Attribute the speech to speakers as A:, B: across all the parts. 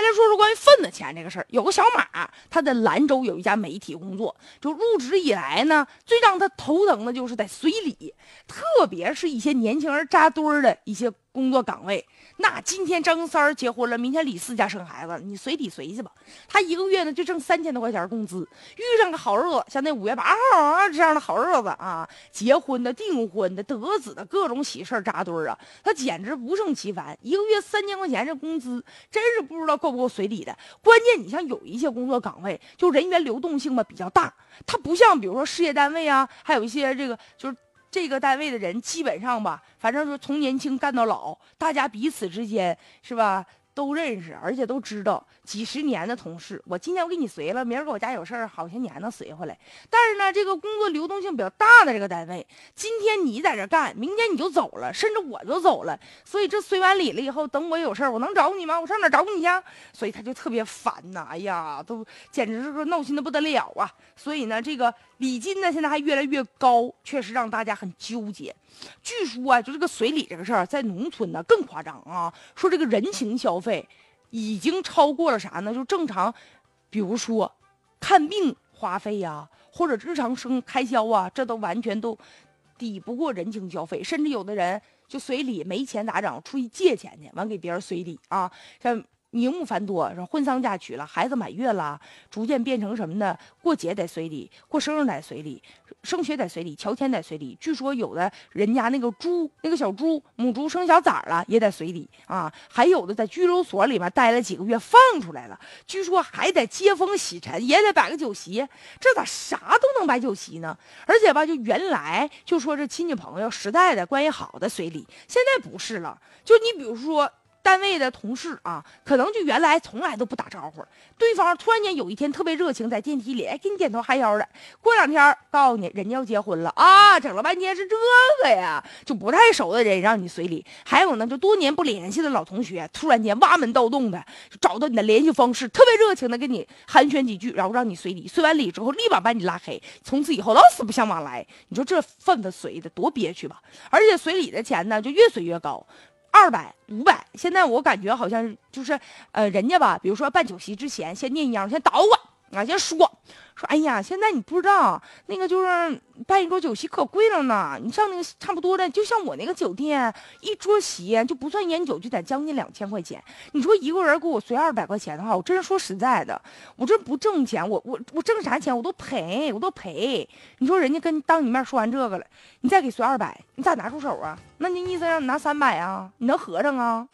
A: 再来说说关于份子钱这个事儿，有个小马，他在兰州有一家媒体工作，就入职以来呢，最让他头疼的就是在随礼，特别是一些年轻人扎堆儿的一些。工作岗位，那今天张三儿结婚了，明天李四家生孩子，你随礼随去吧。他一个月呢就挣三千多块钱工资，遇上个好日子，像那五月八号啊这样的好日子啊，结婚的、订婚的、得子的各种喜事扎堆啊，他简直不胜其烦。一个月三千块钱这工资，真是不知道够不够随礼的。关键你像有一些工作岗位，就人员流动性吧比较大，他不像比如说事业单位啊，还有一些这个就是。这个单位的人基本上吧，反正说从年轻干到老，大家彼此之间是吧？都认识，而且都知道几十年的同事。我今天我给你随了，明儿搁我家有事儿，好些年能随回来。但是呢，这个工作流动性比较大的这个单位，今天你在这干，明天你就走了，甚至我就走了。所以这随完礼了以后，等我有事儿，我能找你吗？我上哪找你去？所以他就特别烦呐，哎呀，都简直是闹心的不得了啊。所以呢，这个礼金呢，现在还越来越高，确实让大家很纠结。据说啊，就这个随礼这个事儿，在农村呢更夸张啊。说这个人情消费对已经超过了啥呢？就正常，比如说看病花费呀，或者日常生开销啊，这都完全都抵不过人情消费。甚至有的人就随礼没钱咋整？出去借钱去，完给别人随礼啊，像。名目繁多，说婚丧嫁娶了，孩子满月了，逐渐变成什么呢？过节得随礼，过生日得随礼，升学得随礼，乔迁得随礼。据说有的人家那个猪，那个小猪母猪生小崽了，也得随礼啊。还有的在拘留所里面待了几个月，放出来了，据说还得接风洗尘，也得摆个酒席。这咋啥都能摆酒席呢？而且吧，就原来就说这亲戚朋友实在的关系好的随礼，现在不是了。就你比如说。单位的同事啊，可能就原来从来都不打招呼，对方突然间有一天特别热情，在电梯里哎给你点头哈腰的，过两天告诉你人家要结婚了啊，整了半天是这个呀，就不太熟的人让你随礼，还有呢就多年不联系的老同学，突然间挖门盗洞的找到你的联系方式，特别热情的跟你寒暄几句，然后让你随礼，随完礼之后立马把你拉黑，从此以后老死不相往来。你说这份子随的多憋屈吧？而且随礼的钱呢就越随越高。二百五百，现在我感觉好像就是，呃，人家吧，比如说办酒席之前，先念秧，先捣鼓俺，先说说，哎呀，现在你不知道，那个就是办一桌酒席可贵了呢。你上那个差不多的，就像我那个酒店，一桌席就不算烟酒，就得将近两千块钱。你说一个人给我随二百块钱的话，我真是说实在的，我这不挣钱，我我我挣啥钱我都赔，我都赔。你说人家跟当你面说完这个了，你再给随二百，你咋拿出手啊？那你意思让你拿三百啊？你能合上啊？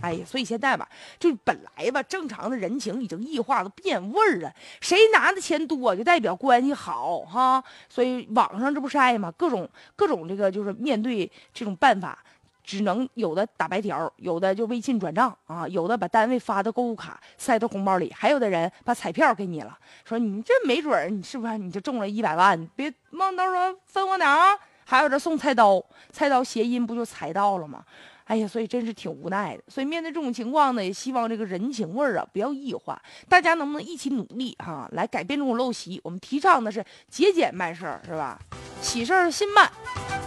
A: 哎呀，所以现在吧，就本来吧，正常的人情已经异化都变味儿了。谁拿的钱多，就代表关系好哈。所以网上这不是爱吗？各种各种这个就是面对这种办法，只能有的打白条，有的就微信转账啊，有的把单位发的购物卡塞到红包里，还有的人把彩票给你了，说你这没准儿你是不是你就中了一百万？别忘到时候分我点啊。还有这送菜刀，菜刀谐音不就财到了吗？哎呀，所以真是挺无奈的。所以面对这种情况呢，也希望这个人情味儿啊不要异化，大家能不能一起努力哈，来改变这种陋习？我们提倡的是节俭办事儿，是吧？喜事儿心办。